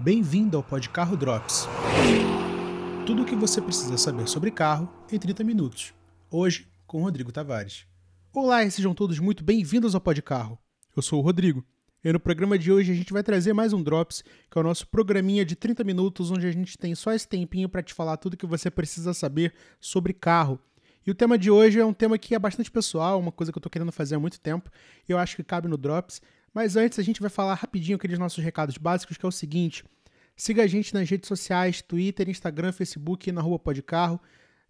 Bem-vindo ao Podcarro Drops. Tudo o que você precisa saber sobre carro em 30 minutos. Hoje, com Rodrigo Tavares. Olá e sejam todos muito bem-vindos ao Podcarro. Eu sou o Rodrigo. E no programa de hoje a gente vai trazer mais um Drops, que é o nosso programinha de 30 minutos, onde a gente tem só esse tempinho para te falar tudo o que você precisa saber sobre carro. E o tema de hoje é um tema que é bastante pessoal, uma coisa que eu estou querendo fazer há muito tempo, e eu acho que cabe no Drops. Mas antes a gente vai falar rapidinho aqueles nossos recados básicos, que é o seguinte: siga a gente nas redes sociais, Twitter, Instagram, Facebook na Rua Podcarro.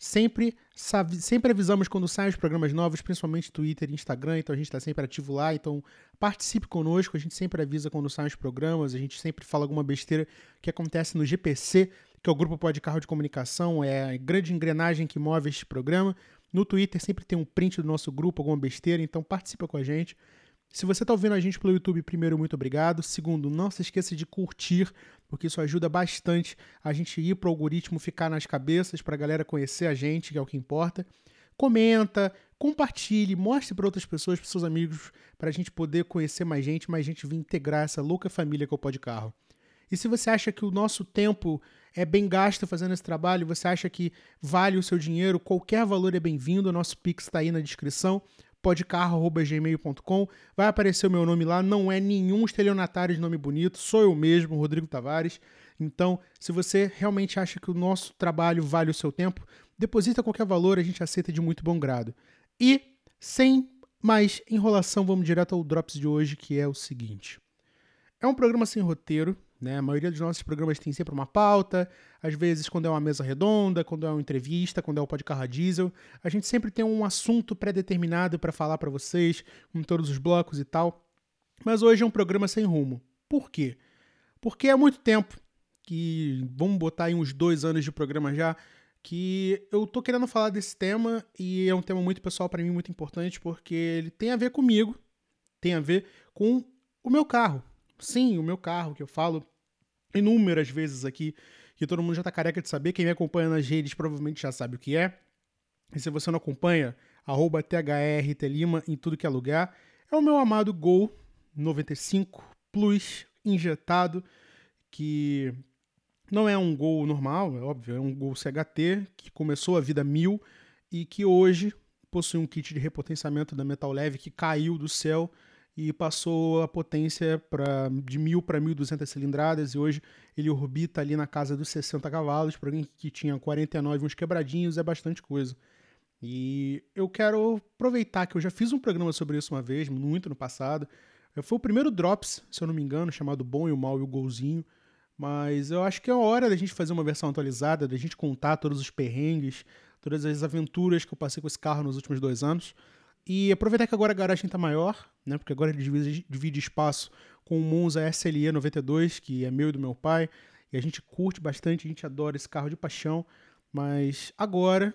Sempre, sempre avisamos quando saem os programas novos, principalmente Twitter e Instagram, então a gente está sempre ativo lá. Então participe conosco, a gente sempre avisa quando saem os programas, a gente sempre fala alguma besteira que acontece no GPC, que é o Grupo Podcarro de Comunicação, é a grande engrenagem que move este programa. No Twitter sempre tem um print do nosso grupo, alguma besteira, então participa com a gente. Se você está ouvindo a gente pelo YouTube, primeiro, muito obrigado. Segundo, não se esqueça de curtir, porque isso ajuda bastante a gente ir para o algoritmo ficar nas cabeças, para a galera conhecer a gente, que é o que importa. Comenta, compartilhe, mostre para outras pessoas, para seus amigos, para a gente poder conhecer mais gente, mais gente vir integrar essa louca família que é o Pode Carro. E se você acha que o nosso tempo é bem gasto fazendo esse trabalho, você acha que vale o seu dinheiro, qualquer valor é bem-vindo, o nosso Pix está aí na descrição podcarro.gmail.com. Vai aparecer o meu nome lá, não é nenhum estelionatário de nome bonito, sou eu mesmo, Rodrigo Tavares. Então, se você realmente acha que o nosso trabalho vale o seu tempo, deposita qualquer valor, a gente aceita de muito bom grado. E, sem mais enrolação, vamos direto ao Drops de hoje, que é o seguinte. É um programa sem roteiro, né? A maioria dos nossos programas tem sempre uma pauta, às vezes quando é uma mesa redonda, quando é uma entrevista, quando é o podcast diesel, a gente sempre tem um assunto pré-determinado para falar para vocês, com todos os blocos e tal. Mas hoje é um programa sem rumo. Por quê? Porque há muito tempo, que vamos botar aí uns dois anos de programa já, que eu tô querendo falar desse tema e é um tema muito pessoal para mim, muito importante, porque ele tem a ver comigo, tem a ver com o meu carro, Sim, o meu carro, que eu falo inúmeras vezes aqui, que todo mundo já tá careca de saber. Quem me acompanha nas redes provavelmente já sabe o que é. E se você não acompanha, arroba THRTLima em tudo que é lugar. É o meu amado Gol 95 Plus injetado, que não é um Gol normal, é óbvio, é um Gol CHT, que começou a vida mil e que hoje possui um kit de repotenciamento da Metal Leve que caiu do céu e passou a potência pra, de 1.000 para 1.200 cilindradas e hoje ele orbita ali na casa dos 60 cavalos. Para alguém que tinha 49 uns quebradinhos é bastante coisa. E eu quero aproveitar que eu já fiz um programa sobre isso uma vez, muito no passado. Foi o primeiro Drops, se eu não me engano, chamado Bom e o Mal e o Golzinho. Mas eu acho que é hora da gente fazer uma versão atualizada, da gente contar todos os perrengues, todas as aventuras que eu passei com esse carro nos últimos dois anos. E aproveitar que agora a garagem está maior, né? Porque agora ele divide, divide espaço com o Monza SLE 92, que é meu e do meu pai. E a gente curte bastante, a gente adora esse carro de paixão. Mas agora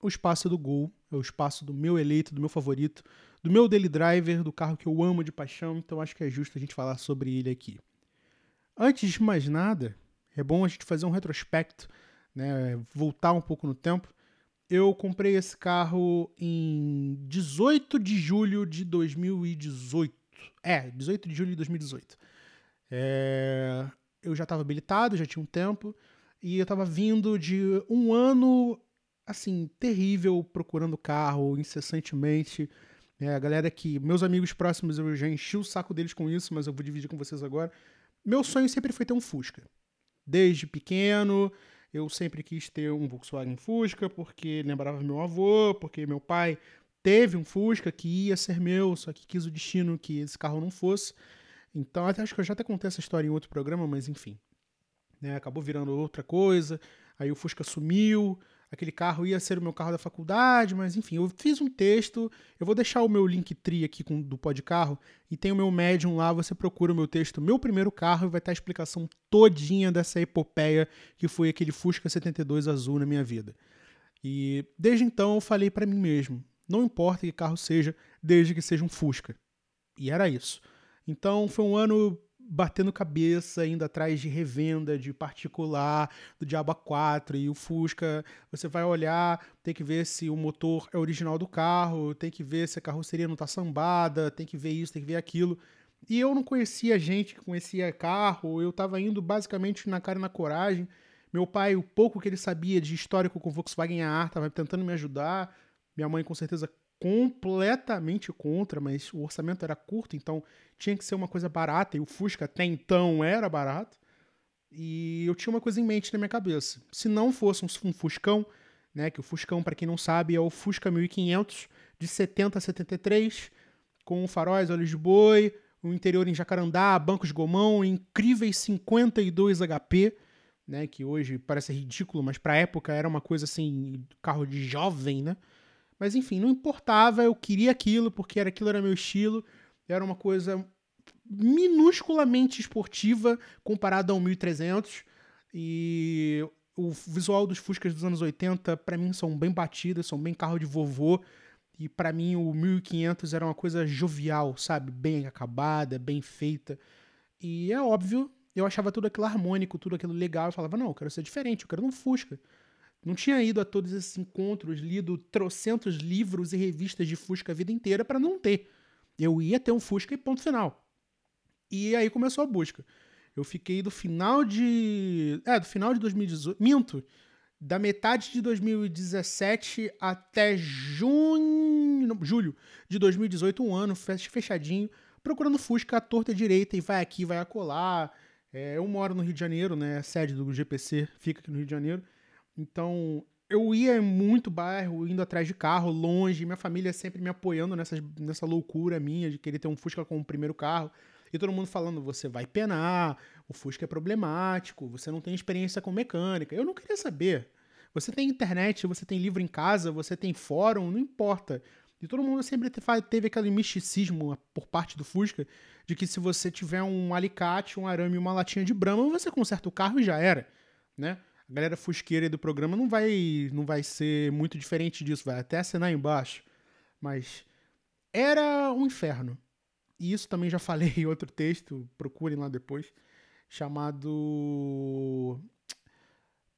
o espaço do Gol é o espaço do meu eleito, do meu favorito, do meu daily driver, do carro que eu amo de paixão. Então acho que é justo a gente falar sobre ele aqui. Antes de mais nada, é bom a gente fazer um retrospecto, né? Voltar um pouco no tempo eu comprei esse carro em 18 de julho de 2018. É, 18 de julho de 2018. É, eu já estava habilitado, já tinha um tempo, e eu estava vindo de um ano, assim, terrível, procurando carro incessantemente. É, a galera que, meus amigos próximos, eu já enchi o saco deles com isso, mas eu vou dividir com vocês agora. Meu sonho sempre foi ter um Fusca. Desde pequeno, eu sempre quis ter um Volkswagen Fusca porque lembrava meu avô, porque meu pai teve um Fusca que ia ser meu, só que quis o destino que esse carro não fosse. Então, até acho que eu já até contei essa história em outro programa, mas enfim. Né, acabou virando outra coisa. Aí o Fusca sumiu, aquele carro ia ser o meu carro da faculdade, mas enfim, eu fiz um texto, eu vou deixar o meu link tri aqui com, do Pod Carro, e tem o meu Medium lá, você procura o meu texto, meu primeiro carro, e vai estar a explicação todinha dessa epopeia que foi aquele Fusca 72 azul na minha vida. E desde então eu falei para mim mesmo, não importa que carro seja, desde que seja um Fusca. E era isso. Então foi um ano batendo cabeça, indo atrás de revenda, de particular, do Diabo 4 e o Fusca. Você vai olhar, tem que ver se o motor é original do carro, tem que ver se a carroceria não está sambada, tem que ver isso, tem que ver aquilo. E eu não conhecia gente que conhecia carro, eu estava indo basicamente na cara e na coragem. Meu pai, o pouco que ele sabia de histórico com Volkswagen AR, estava tentando me ajudar. Minha mãe, com certeza, completamente contra, mas o orçamento era curto, então tinha que ser uma coisa barata, e o Fusca até então era barato. E eu tinha uma coisa em mente na minha cabeça. Se não fosse um Fuscão, né, que o Fuscão, para quem não sabe, é o Fusca 1500 de 70 a 73, com faróis, olhos de boi, o interior em Jacarandá, bancos de gomão, incríveis 52 HP, né, que hoje parece ridículo, mas para época era uma coisa assim, carro de jovem, né? Mas enfim, não importava, eu queria aquilo porque era aquilo era meu estilo, era uma coisa minusculamente esportiva comparada ao 1300 e o visual dos Fuscas dos anos 80 para mim são bem batidas, são bem carro de vovô. E para mim o 1500 era uma coisa jovial, sabe? Bem acabada, bem feita. E é óbvio, eu achava tudo aquilo harmônico, tudo aquilo legal. Eu falava, não, eu quero ser diferente, eu quero um Fusca. Não tinha ido a todos esses encontros, lido trocentos livros e revistas de Fusca a vida inteira para não ter. Eu ia ter um Fusca e ponto final. E aí começou a busca. Eu fiquei do final de. É, do final de 2018. Minto. Da metade de 2017 até junho. Julho de 2018, um ano fechadinho, procurando Fusca à torta direita e vai aqui, vai acolá. É, eu moro no Rio de Janeiro, né? A sede do GPC fica aqui no Rio de Janeiro. Então, eu ia muito bairro, indo atrás de carro, longe, minha família sempre me apoiando nessa, nessa loucura minha de querer ter um Fusca como primeiro carro. E todo mundo falando, você vai penar, o Fusca é problemático, você não tem experiência com mecânica. Eu não queria saber. Você tem internet, você tem livro em casa, você tem fórum, não importa. E todo mundo sempre teve aquele misticismo por parte do Fusca de que se você tiver um alicate, um arame e uma latinha de brama, você conserta o carro e já era, né? A galera fusqueira do programa não vai não vai ser muito diferente disso, vai até assinar embaixo. Mas era um inferno. E isso também já falei em outro texto, procurem lá depois, chamado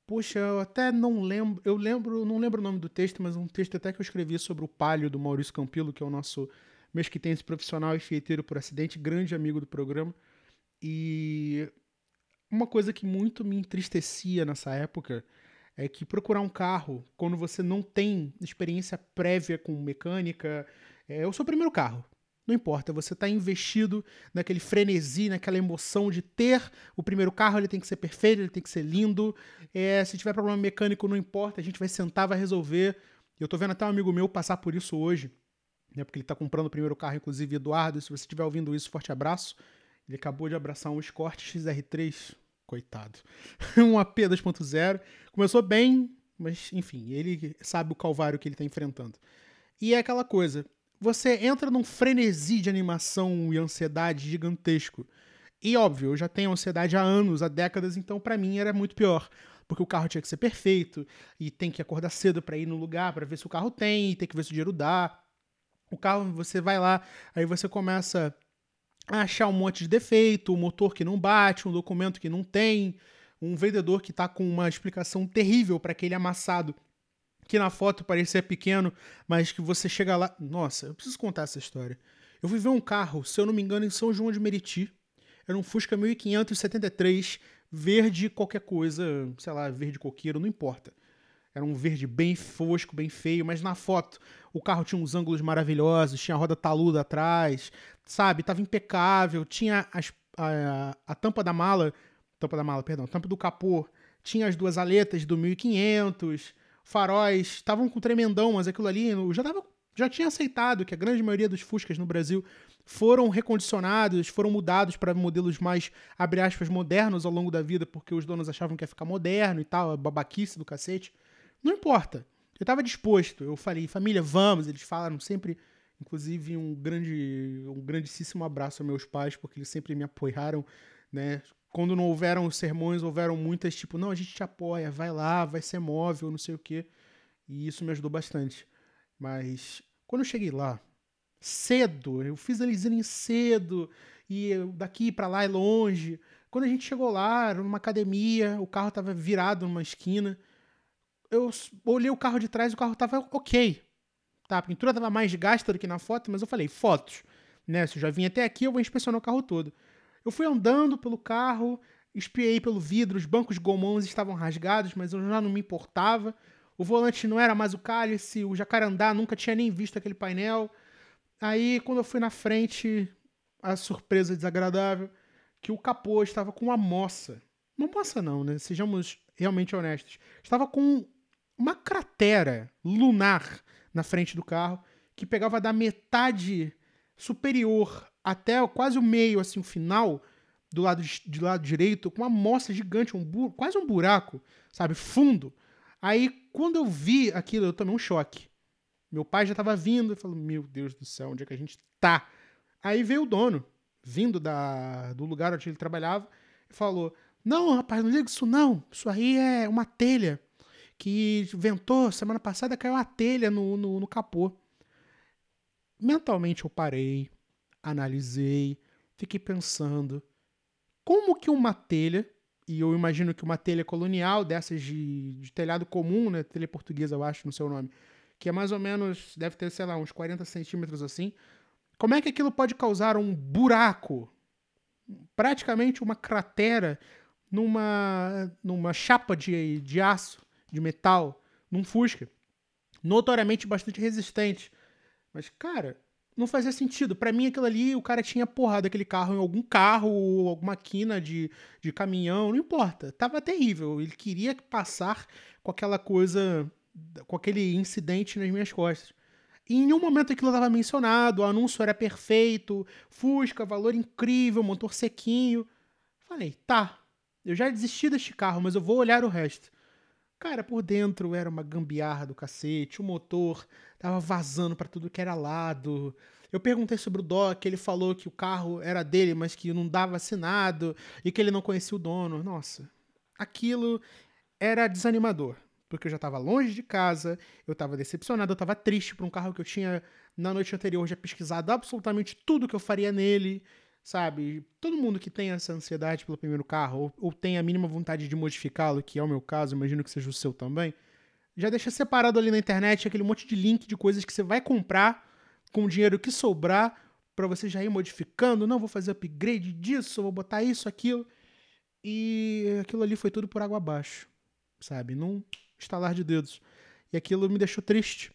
Poxa, eu até não lembro, eu lembro, não lembro o nome do texto, mas um texto até que eu escrevi sobre o Palio do Maurício Campilo, que é o nosso mesquitense profissional e fieteiro por acidente, grande amigo do programa. E uma coisa que muito me entristecia nessa época é que procurar um carro quando você não tem experiência prévia com mecânica. É o seu primeiro carro. Não importa, você está investido naquele frenesi, naquela emoção de ter o primeiro carro, ele tem que ser perfeito, ele tem que ser lindo. É, se tiver problema mecânico, não importa, a gente vai sentar, vai resolver. Eu estou vendo até um amigo meu passar por isso hoje, né, porque ele está comprando o primeiro carro, inclusive Eduardo. Se você estiver ouvindo isso, forte abraço. Ele acabou de abraçar um Escort XR3 coitado. um AP 2.0. Começou bem, mas enfim, ele sabe o calvário que ele está enfrentando. E é aquela coisa, você entra num frenesi de animação e ansiedade gigantesco. E óbvio, eu já tenho ansiedade há anos, há décadas, então para mim era muito pior. Porque o carro tinha que ser perfeito, e tem que acordar cedo para ir no lugar para ver se o carro tem, e tem que ver se o dinheiro dá. O carro, você vai lá, aí você começa achar um monte de defeito, um motor que não bate, um documento que não tem, um vendedor que está com uma explicação terrível para aquele amassado que na foto parecia pequeno, mas que você chega lá. Nossa, eu preciso contar essa história. Eu fui ver um carro, se eu não me engano, em São João de Meriti. Era um Fusca 1573, verde qualquer coisa, sei lá, verde coqueiro, não importa. Era um verde bem fosco, bem feio, mas na foto o carro tinha uns ângulos maravilhosos, tinha a roda taluda atrás, sabe? Tava impecável, tinha as, a, a tampa da mala, tampa da mala, perdão, tampa do capô, tinha as duas aletas do 1500, faróis, estavam com tremendão, mas aquilo ali eu já tava já tinha aceitado que a grande maioria dos Fuscas no Brasil foram recondicionados, foram mudados para modelos mais, abre aspas, modernos ao longo da vida, porque os donos achavam que ia ficar moderno e tal, a babaquice do cacete. Não importa. Eu estava disposto. Eu falei, família, vamos. Eles falaram sempre, inclusive, um grande, um grandíssimo abraço aos meus pais, porque eles sempre me apoiaram, né? Quando não houveram sermões, houveram muitas, tipo, não, a gente te apoia, vai lá, vai ser móvel, não sei o quê. E isso me ajudou bastante. Mas quando eu cheguei lá, cedo, eu fiz eles irem cedo, e daqui para lá é longe. Quando a gente chegou lá, numa academia, o carro estava virado numa esquina eu olhei o carro de trás o carro tava ok. Tá, a pintura tava mais gasta do que na foto, mas eu falei, fotos. né? Se eu já vim até aqui, eu vou inspecionar o carro todo. Eu fui andando pelo carro, espiei pelo vidro, os bancos gomões estavam rasgados, mas eu já não me importava. O volante não era mais o cálice, o jacarandá nunca tinha nem visto aquele painel. Aí, quando eu fui na frente, a surpresa desagradável, que o capô estava com uma moça. Uma moça não, né? Sejamos realmente honestos. Estava com uma cratera lunar na frente do carro, que pegava da metade superior até quase o meio, assim, o final, do lado, de, lado direito, com uma moça gigante, um quase um buraco, sabe, fundo. Aí, quando eu vi aquilo, eu tomei um choque. Meu pai já estava vindo e falou: Meu Deus do céu, onde é que a gente tá? Aí veio o dono, vindo da, do lugar onde ele trabalhava, e falou: Não, rapaz, não liga isso não. Isso aí é uma telha que ventou semana passada, caiu uma telha no, no, no capô. Mentalmente eu parei, analisei, fiquei pensando como que uma telha, e eu imagino que uma telha colonial, dessas de, de telhado comum, né, telha portuguesa eu acho no seu nome, que é mais ou menos, deve ter, sei lá, uns 40 centímetros assim, como é que aquilo pode causar um buraco, praticamente uma cratera, numa, numa chapa de, de aço, de metal, num Fusca, notoriamente bastante resistente. Mas, cara, não fazia sentido. Para mim, aquilo ali, o cara tinha porrado aquele carro em algum carro, ou alguma quina de, de caminhão, não importa. Tava terrível. Ele queria passar com aquela coisa, com aquele incidente nas minhas costas. E em nenhum momento aquilo estava mencionado, o anúncio era perfeito, Fusca, valor incrível, motor sequinho. Falei, tá, eu já desisti deste carro, mas eu vou olhar o resto. Cara, por dentro era uma gambiarra do cacete, o motor tava vazando para tudo que era lado. Eu perguntei sobre o Doc, ele falou que o carro era dele, mas que não dava assinado e que ele não conhecia o dono. Nossa, aquilo era desanimador, porque eu já estava longe de casa, eu estava decepcionado, eu estava triste por um carro que eu tinha na noite anterior já pesquisado absolutamente tudo que eu faria nele sabe? Todo mundo que tem essa ansiedade pelo primeiro carro, ou, ou tem a mínima vontade de modificá-lo, que é o meu caso, imagino que seja o seu também, já deixa separado ali na internet aquele monte de link de coisas que você vai comprar com o dinheiro que sobrar para você já ir modificando. Não, vou fazer upgrade disso, vou botar isso, aquilo. E aquilo ali foi tudo por água abaixo, sabe? Num estalar de dedos. E aquilo me deixou triste.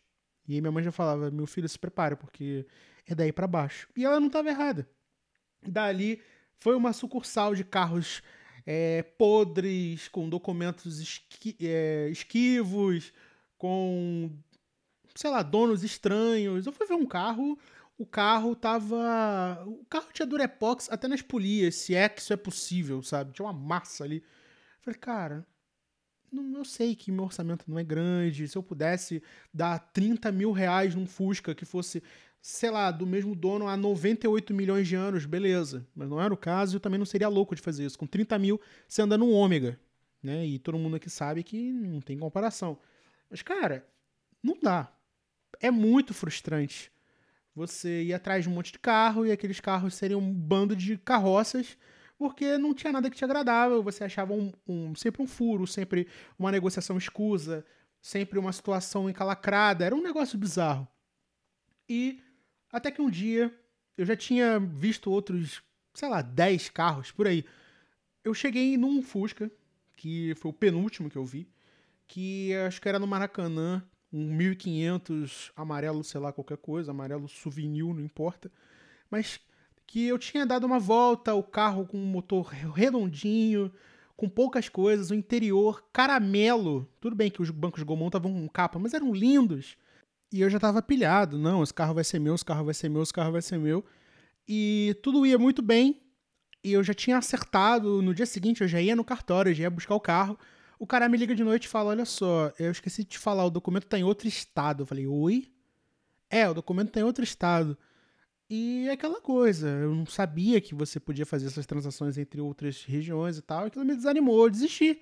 E aí minha mãe já falava: meu filho, se prepara, porque é daí para baixo. E ela não estava errada. Dali foi uma sucursal de carros é, podres, com documentos esqui, é, esquivos, com, sei lá, donos estranhos. Eu fui ver um carro, o carro tava. O carro tinha Durepox até nas polias, se é que isso é possível, sabe? Tinha uma massa ali. Falei, cara, não, eu sei que meu orçamento não é grande. Se eu pudesse dar 30 mil reais num Fusca que fosse sei lá, do mesmo dono há 98 milhões de anos, beleza. Mas não era o caso e eu também não seria louco de fazer isso. Com 30 mil, você anda no ômega, né? E todo mundo aqui sabe que não tem comparação. Mas, cara, não dá. É muito frustrante você ir atrás de um monte de carro e aqueles carros seriam um bando de carroças porque não tinha nada que te agradava. Você achava um, um, sempre um furo, sempre uma negociação escusa, sempre uma situação encalacrada. Era um negócio bizarro. E até que um dia eu já tinha visto outros, sei lá, 10 carros por aí. Eu cheguei num Fusca, que foi o penúltimo que eu vi, que acho que era no Maracanã, um 1500 amarelo, sei lá, qualquer coisa, amarelo souvenir, não importa. Mas que eu tinha dado uma volta, o carro com um motor redondinho, com poucas coisas, o interior caramelo. Tudo bem que os bancos Gomon estavam com capa, mas eram lindos. E eu já tava pilhado, não, esse carro vai ser meu, esse carro vai ser meu, esse carro vai ser meu. E tudo ia muito bem. E eu já tinha acertado, no dia seguinte eu já ia no cartório, eu já ia buscar o carro. O cara me liga de noite e fala: Olha só, eu esqueci de te falar, o documento tá em outro estado. Eu falei: Oi? É, o documento tá em outro estado. E é aquela coisa, eu não sabia que você podia fazer essas transações entre outras regiões e tal. Aquilo me desanimou, eu desisti,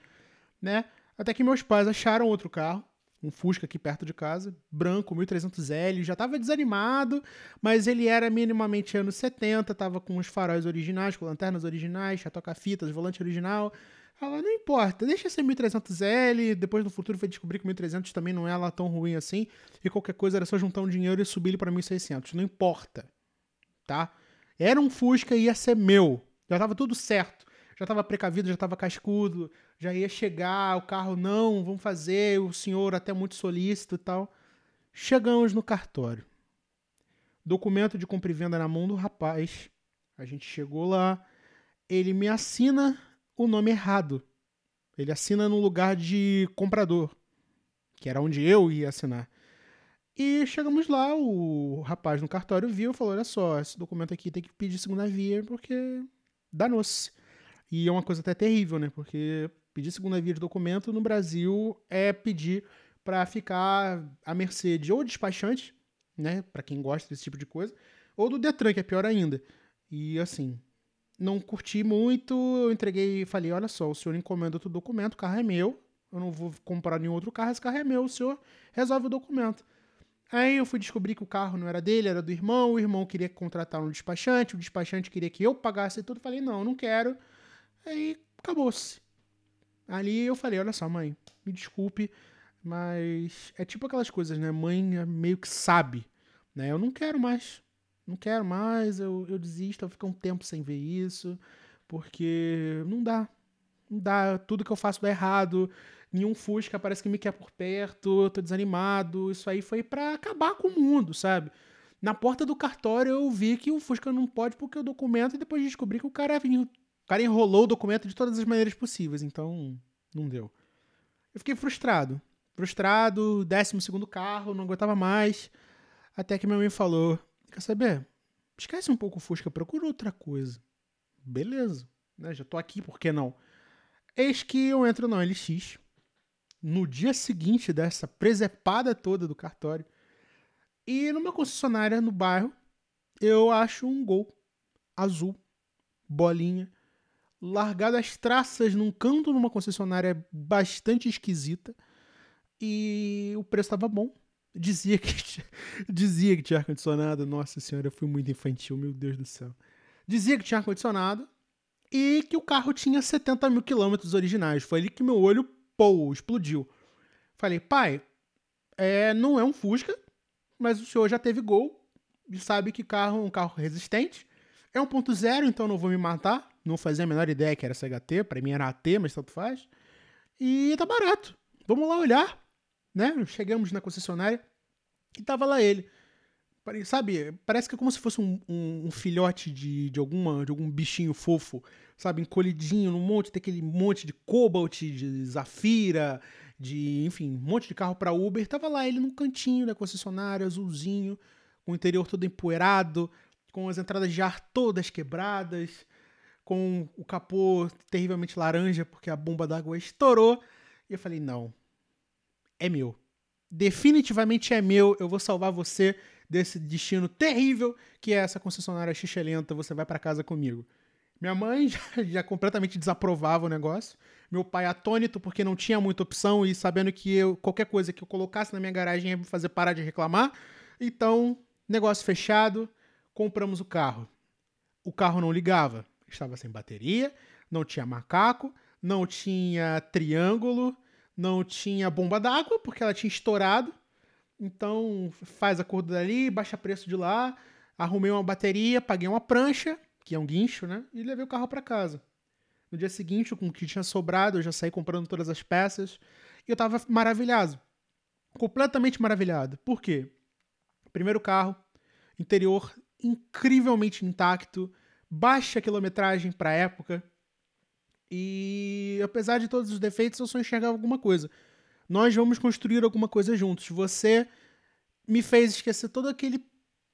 né? Até que meus pais acharam outro carro um Fusca aqui perto de casa, branco, 1300L, já estava desanimado, mas ele era minimamente anos 70, tava com os faróis originais, com lanternas originais, já toca fitas, volante original. Ela, não importa, deixa ser 1300L, depois no futuro foi descobrir que o 1300 também não é lá tão ruim assim, e qualquer coisa era só juntar um dinheiro e subir ele para 1600, não importa. tá? Era um Fusca e ia ser meu. Já tava tudo certo. Já tava precavido, já tava cascudo, já ia chegar, o carro não, vamos fazer, o senhor até muito solícito e tal. Chegamos no cartório. Documento de compra e venda na mão do rapaz. A gente chegou lá, ele me assina o nome errado. Ele assina no lugar de comprador, que era onde eu ia assinar. E chegamos lá, o rapaz no cartório viu e falou: Olha só, esse documento aqui tem que pedir segunda via porque danou-se. E é uma coisa até terrível, né? Porque pedir segunda via de documento no Brasil é pedir para ficar à mercê de ou despachante, né? Para quem gosta desse tipo de coisa, ou do Detran, que é pior ainda. E assim, não curti muito, eu entreguei e falei: Olha só, o senhor encomenda outro documento, o carro é meu, eu não vou comprar nenhum outro carro, esse carro é meu, o senhor resolve o documento. Aí eu fui descobrir que o carro não era dele, era do irmão. O irmão queria contratar um despachante, o despachante queria que eu pagasse tudo. Falei, não, não quero. Aí acabou-se. Ali eu falei, olha só, mãe, me desculpe, mas é tipo aquelas coisas, né? Mãe é meio que sabe, né? Eu não quero mais, não quero mais, eu, eu desisto, eu fico um tempo sem ver isso, porque não dá, não dá, tudo que eu faço dá errado, nenhum Fusca parece que me quer por perto, eu tô desanimado. Isso aí foi para acabar com o mundo, sabe? Na porta do cartório eu vi que o Fusca não pode porque o documento, e depois descobri que o cara, o cara enrolou o documento de todas as maneiras possíveis, então não deu. Eu fiquei frustrado. Frustrado, décimo segundo carro, não aguentava mais. Até que minha mãe falou: Quer saber? Esquece um pouco o Fusca, procura outra coisa. Beleza, né? Já tô aqui, por que não? Eis que eu entro na LX, no dia seguinte dessa presepada toda do cartório. E numa concessionária no bairro, eu acho um gol azul, bolinha, largado às traças num canto numa concessionária bastante esquisita. E o preço estava bom. Dizia que, dizia que tinha ar-condicionado. Nossa senhora, eu fui muito infantil, meu Deus do céu. Dizia que tinha ar-condicionado e que o carro tinha 70 mil quilômetros originais. Foi ali que meu olho pô, explodiu. Falei, pai, é, não é um Fusca, mas o senhor já teve gol e sabe que carro é um carro resistente. É 1.0, então não vou me matar. Não fazia a menor ideia que era CHT, para mim era AT, mas tanto faz. E tá barato. Vamos lá olhar, né? Chegamos na concessionária e tava lá ele. Sabe, parece que é como se fosse um, um, um filhote de, de, alguma, de algum bichinho fofo, sabe, encolhidinho num monte, tem aquele monte de Cobalt, de Zafira, de, enfim, um monte de carro para Uber. Tava lá ele num cantinho da concessionária, azulzinho, com o interior todo empoeirado, com as entradas de ar todas quebradas, com o capô terrivelmente laranja porque a bomba d'água estourou. E eu falei: não, é meu. Definitivamente é meu, eu vou salvar você desse destino terrível que é essa concessionária xixelenta, você vai para casa comigo. Minha mãe já, já, completamente desaprovava o negócio. Meu pai atônito porque não tinha muita opção e sabendo que eu, qualquer coisa que eu colocasse na minha garagem ia me fazer parar de reclamar. Então, negócio fechado, compramos o carro. O carro não ligava, estava sem bateria, não tinha macaco, não tinha triângulo, não tinha bomba d'água porque ela tinha estourado. Então, faz acordo dali, baixa preço de lá. Arrumei uma bateria, paguei uma prancha, que é um guincho, né? E levei o carro para casa. No dia seguinte, com o que tinha sobrado, eu já saí comprando todas as peças. E eu tava maravilhado. Completamente maravilhado. Por quê? Primeiro carro, interior incrivelmente intacto, baixa quilometragem para época. E apesar de todos os defeitos, eu só enxergava alguma coisa nós vamos construir alguma coisa juntos. Você me fez esquecer todo aquele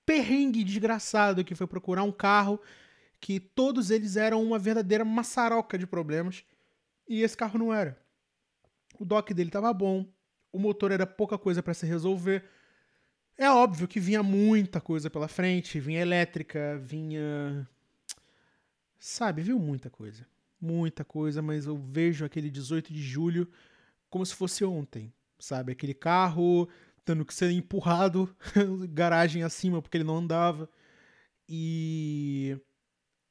perrengue desgraçado que foi procurar um carro que todos eles eram uma verdadeira maçaroca de problemas e esse carro não era. O dock dele estava bom, o motor era pouca coisa para se resolver. É óbvio que vinha muita coisa pela frente, vinha elétrica, vinha sabe, viu muita coisa. Muita coisa, mas eu vejo aquele 18 de julho como se fosse ontem, sabe? Aquele carro tendo que ser empurrado garagem acima porque ele não andava. E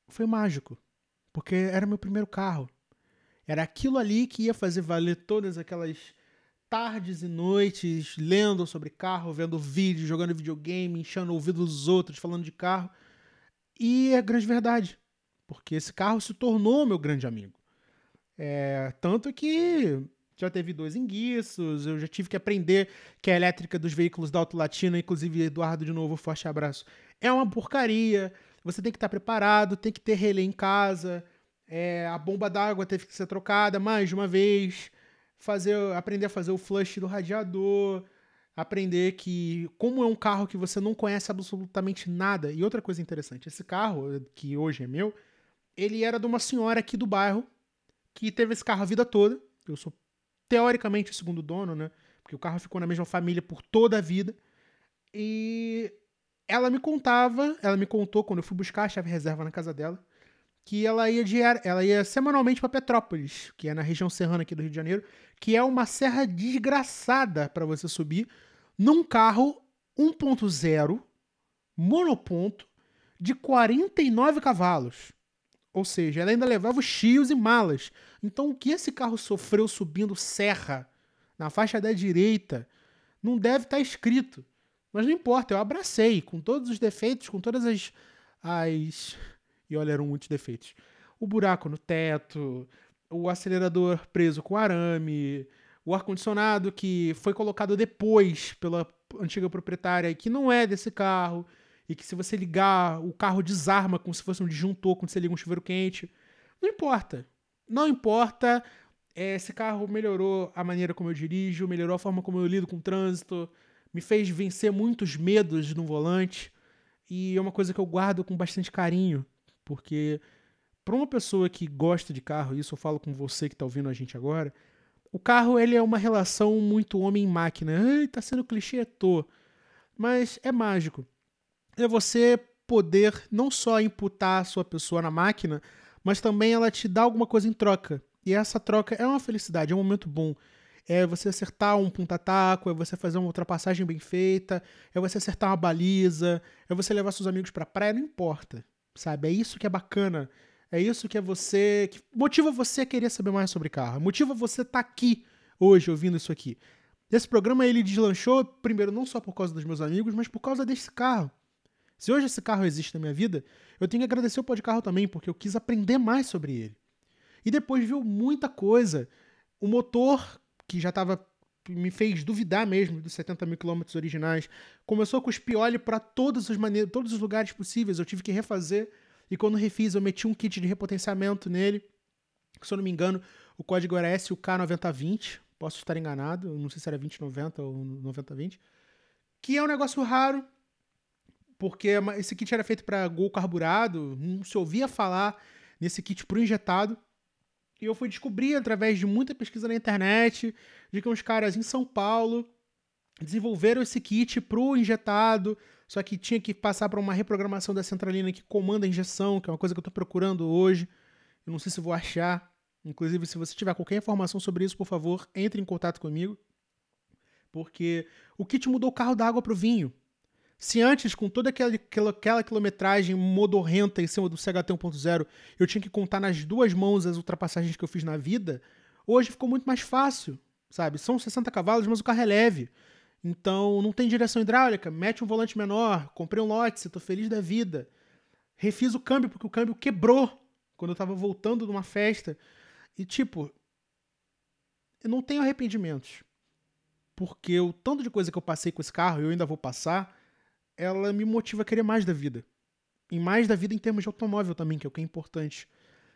foi mágico, porque era meu primeiro carro. Era aquilo ali que ia fazer valer todas aquelas tardes e noites lendo sobre carro, vendo vídeos, jogando videogame, enchendo o ouvido dos outros, falando de carro. E é grande verdade, porque esse carro se tornou meu grande amigo. É, tanto que já teve dois enguiços, eu já tive que aprender que a elétrica dos veículos da Auto Latina, inclusive Eduardo de novo, forte abraço, é uma porcaria. Você tem que estar preparado, tem que ter relé em casa, é, a bomba d'água teve que ser trocada mais de uma vez, fazer, aprender a fazer o flush do radiador, aprender que, como é um carro que você não conhece absolutamente nada. E outra coisa interessante, esse carro, que hoje é meu, ele era de uma senhora aqui do bairro que teve esse carro a vida toda. Eu sou teoricamente o segundo dono, né? Porque o carro ficou na mesma família por toda a vida. E ela me contava, ela me contou quando eu fui buscar a chave reserva na casa dela, que ela ia diar, ela ia semanalmente para Petrópolis, que é na região serrana aqui do Rio de Janeiro, que é uma serra desgraçada para você subir num carro 1.0 monoponto de 49 cavalos. Ou seja, ela ainda levava os chios e malas. Então, o que esse carro sofreu subindo serra na faixa da direita não deve estar tá escrito. Mas não importa, eu abracei com todos os defeitos, com todas as, as e olha, eram muitos defeitos. O buraco no teto, o acelerador preso com arame, o ar-condicionado que foi colocado depois pela antiga proprietária e que não é desse carro, e que se você ligar, o carro desarma como se fosse um disjuntor quando você liga um chuveiro quente. Não importa. Não importa. É, esse carro melhorou a maneira como eu dirijo, melhorou a forma como eu lido com o trânsito, me fez vencer muitos medos no volante. E é uma coisa que eu guardo com bastante carinho. Porque para uma pessoa que gosta de carro, isso eu falo com você que está ouvindo a gente agora, o carro ele é uma relação muito homem-máquina. Ai, tá sendo clichê, tô. Mas é mágico. É você poder não só imputar a sua pessoa na máquina, mas também ela te dá alguma coisa em troca. E essa troca é uma felicidade, é um momento bom. É você acertar um punta-taco, é você fazer uma ultrapassagem bem feita, é você acertar uma baliza, é você levar seus amigos pra praia, não importa sabe? É isso que é bacana. É isso que é você. que motiva você a querer saber mais sobre carro. Motiva você estar tá aqui hoje ouvindo isso aqui. Esse programa ele deslanchou, primeiro, não só por causa dos meus amigos, mas por causa desse carro. Se hoje esse carro existe na minha vida, eu tenho que agradecer o Carro também, porque eu quis aprender mais sobre ele. E depois viu muita coisa. O motor, que já estava me fez duvidar mesmo dos 70 mil quilômetros originais. Começou com os piole para todos os todos os lugares possíveis. Eu tive que refazer. E quando refiz, eu meti um kit de repotenciamento nele. Se eu não me engano, o código era SUK9020. Posso estar enganado, não sei se era 2090 ou 9020. Que é um negócio raro, porque esse kit era feito para Gol carburado, não se ouvia falar nesse kit pro injetado. E eu fui descobrir através de muita pesquisa na internet de que uns caras em São Paulo desenvolveram esse kit pro injetado, só que tinha que passar por uma reprogramação da centralina que comanda a injeção, que é uma coisa que eu estou procurando hoje. Eu não sei se vou achar. Inclusive, se você tiver qualquer informação sobre isso, por favor, entre em contato comigo. Porque o kit mudou o carro da água pro vinho. Se antes, com toda aquela, aquela quilometragem modorrenta em cima do CHT 1.0, eu tinha que contar nas duas mãos as ultrapassagens que eu fiz na vida, hoje ficou muito mais fácil, sabe? São 60 cavalos, mas o carro é leve. Então, não tem direção hidráulica, mete um volante menor, comprei um Lotus, tô feliz da vida. Refiz o câmbio, porque o câmbio quebrou quando eu tava voltando de uma festa. E, tipo, eu não tenho arrependimentos. Porque o tanto de coisa que eu passei com esse carro, eu ainda vou passar, ela me motiva a querer mais da vida. E mais da vida em termos de automóvel também, que é o que é importante.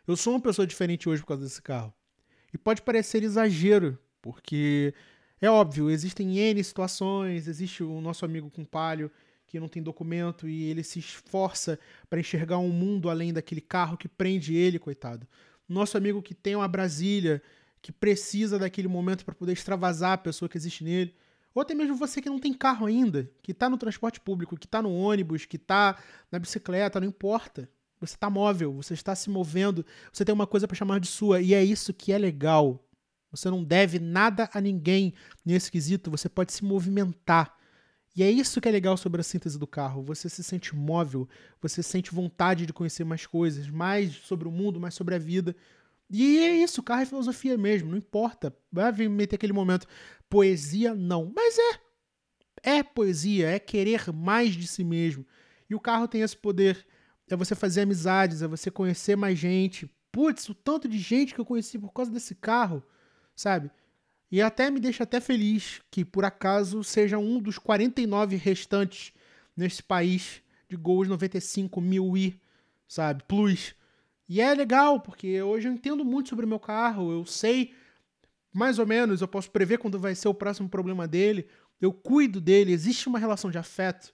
Eu sou uma pessoa diferente hoje por causa desse carro. E pode parecer exagero, porque é óbvio, existem N situações, existe o nosso amigo com palio que não tem documento e ele se esforça para enxergar um mundo além daquele carro que prende ele, coitado. Nosso amigo que tem uma Brasília, que precisa daquele momento para poder extravasar a pessoa que existe nele. Ou até mesmo você que não tem carro ainda, que está no transporte público, que está no ônibus, que está na bicicleta, não importa. Você está móvel, você está se movendo, você tem uma coisa para chamar de sua, e é isso que é legal. Você não deve nada a ninguém nesse quesito, você pode se movimentar. E é isso que é legal sobre a síntese do carro. Você se sente móvel, você sente vontade de conhecer mais coisas, mais sobre o mundo, mais sobre a vida. E é isso, carro é filosofia mesmo, não importa. Vai meter aquele momento. Poesia, não. Mas é. É poesia, é querer mais de si mesmo. E o carro tem esse poder é você fazer amizades, é você conhecer mais gente. Putz, o tanto de gente que eu conheci por causa desse carro, sabe? E até me deixa até feliz que por acaso seja um dos 49 restantes nesse país de Gols 95 mil i, sabe? Plus. E é legal, porque hoje eu entendo muito sobre o meu carro, eu sei mais ou menos, eu posso prever quando vai ser o próximo problema dele, eu cuido dele, existe uma relação de afeto.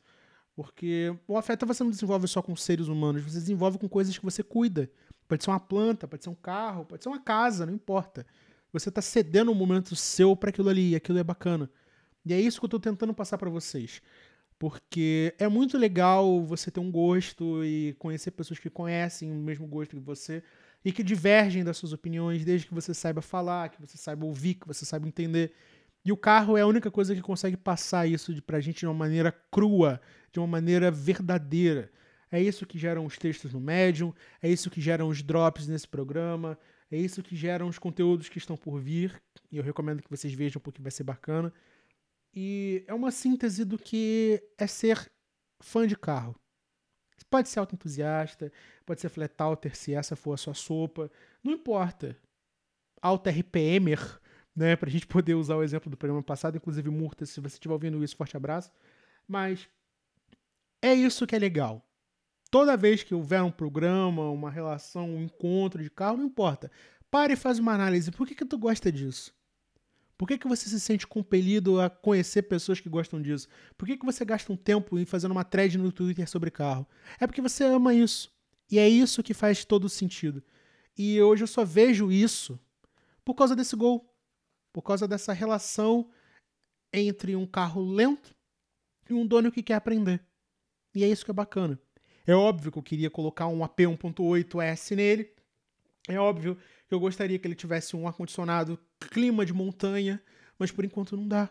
Porque o afeto você não desenvolve só com seres humanos, você desenvolve com coisas que você cuida. Pode ser uma planta, pode ser um carro, pode ser uma casa, não importa. Você está cedendo um momento seu para aquilo ali, aquilo é bacana. E é isso que eu estou tentando passar para vocês. Porque é muito legal você ter um gosto e conhecer pessoas que conhecem o mesmo gosto que você e que divergem das suas opiniões, desde que você saiba falar, que você saiba ouvir, que você saiba entender. E o carro é a única coisa que consegue passar isso para a gente de uma maneira crua, de uma maneira verdadeira. É isso que geram os textos no Medium, é isso que geram os drops nesse programa, é isso que geram os conteúdos que estão por vir. E eu recomendo que vocês vejam porque vai ser bacana. E é uma síntese do que é ser fã de carro. Pode ser autoentusiasta, pode ser flat outer se essa for a sua sopa, não importa. Alta RPMer, né, pra gente poder usar o exemplo do programa passado, inclusive Murta, se você estiver ouvindo isso, forte abraço. Mas é isso que é legal. Toda vez que houver um programa, uma relação, um encontro de carro, não importa. Pare e faz uma análise. Por que, que tu gosta disso? Por que, que você se sente compelido a conhecer pessoas que gostam disso? Por que, que você gasta um tempo em fazendo uma thread no Twitter sobre carro? É porque você ama isso. E é isso que faz todo sentido. E hoje eu só vejo isso por causa desse gol. Por causa dessa relação entre um carro lento e um dono que quer aprender. E é isso que é bacana. É óbvio que eu queria colocar um AP 1.8S nele. É óbvio eu gostaria que ele tivesse um ar-condicionado clima de montanha, mas por enquanto não dá.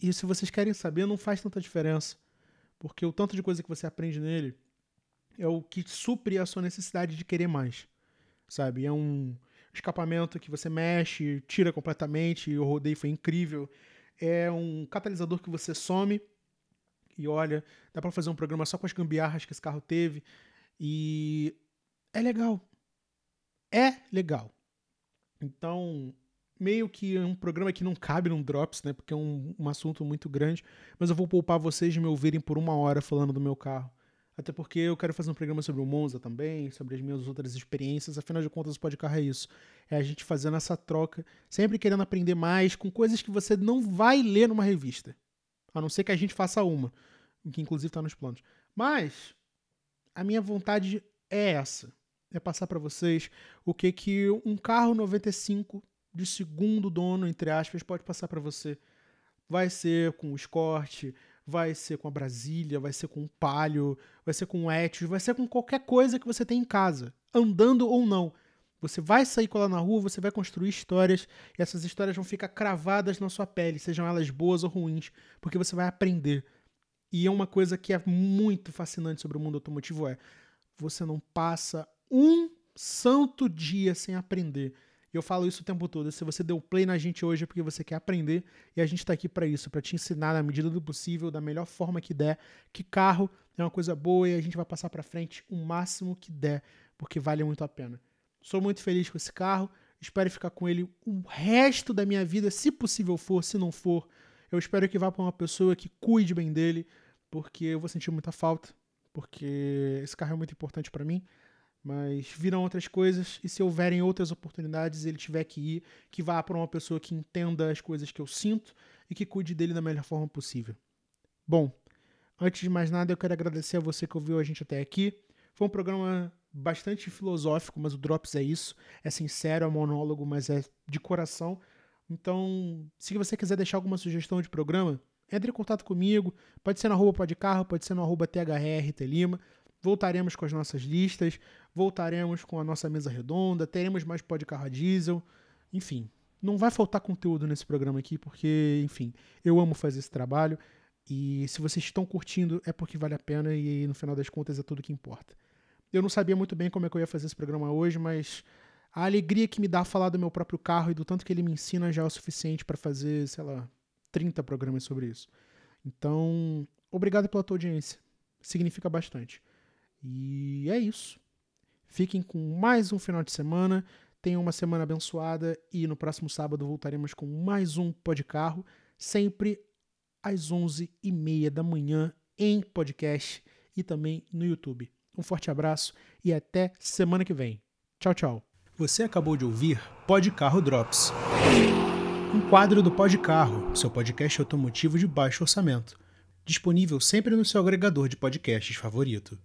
E se vocês querem saber, não faz tanta diferença. Porque o tanto de coisa que você aprende nele é o que supre a sua necessidade de querer mais. Sabe? É um escapamento que você mexe, tira completamente, o rodeio foi incrível. É um catalisador que você some e olha, dá para fazer um programa só com as gambiarras que esse carro teve e é legal. É legal. Então, meio que um programa que não cabe num Drops, né? Porque é um, um assunto muito grande. Mas eu vou poupar vocês de me ouvirem por uma hora falando do meu carro. Até porque eu quero fazer um programa sobre o Monza também, sobre as minhas outras experiências. Afinal de contas, o podcast é isso. É a gente fazendo essa troca, sempre querendo aprender mais com coisas que você não vai ler numa revista. A não ser que a gente faça uma, que inclusive está nos planos. Mas a minha vontade é essa. É passar para vocês o que que um carro 95 de segundo dono, entre aspas, pode passar para você. Vai ser com o Escort, vai ser com a Brasília, vai ser com o Palio, vai ser com o Etios, vai ser com qualquer coisa que você tem em casa, andando ou não. Você vai sair com ela na rua, você vai construir histórias e essas histórias vão ficar cravadas na sua pele, sejam elas boas ou ruins, porque você vai aprender. E é uma coisa que é muito fascinante sobre o mundo automotivo é você não passa um santo dia sem aprender. E eu falo isso o tempo todo. Se você deu play na gente hoje é porque você quer aprender e a gente está aqui para isso, para te ensinar na medida do possível, da melhor forma que der, que carro é uma coisa boa e a gente vai passar para frente o máximo que der, porque vale muito a pena. Sou muito feliz com esse carro, espero ficar com ele o resto da minha vida, se possível for, se não for, eu espero que vá para uma pessoa que cuide bem dele, porque eu vou sentir muita falta, porque esse carro é muito importante para mim. Mas virão outras coisas, e se houverem outras oportunidades, ele tiver que ir, que vá para uma pessoa que entenda as coisas que eu sinto e que cuide dele da melhor forma possível. Bom, antes de mais nada, eu quero agradecer a você que ouviu a gente até aqui. Foi um programa bastante filosófico, mas o Drops é isso. É sincero, é monólogo, mas é de coração. Então, se você quiser deixar alguma sugestão de programa, entre em contato comigo. Pode ser no arroba podcarro, pode ser no arroba thrtlima. Voltaremos com as nossas listas, voltaremos com a nossa mesa redonda, teremos mais pó de carro a diesel, enfim. Não vai faltar conteúdo nesse programa aqui, porque, enfim, eu amo fazer esse trabalho. E se vocês estão curtindo, é porque vale a pena e no final das contas é tudo que importa. Eu não sabia muito bem como é que eu ia fazer esse programa hoje, mas a alegria que me dá falar do meu próprio carro e do tanto que ele me ensina já é o suficiente para fazer, sei lá, 30 programas sobre isso. Então, obrigado pela tua audiência. Significa bastante. E é isso. Fiquem com mais um final de semana. Tenham uma semana abençoada e no próximo sábado voltaremos com mais um Pod Carro, sempre às 11h30 da manhã em podcast e também no YouTube. Um forte abraço e até semana que vem. Tchau, tchau. Você acabou de ouvir Pod Carro Drops, um quadro do Pod Carro, seu podcast automotivo de baixo orçamento, disponível sempre no seu agregador de podcasts favorito.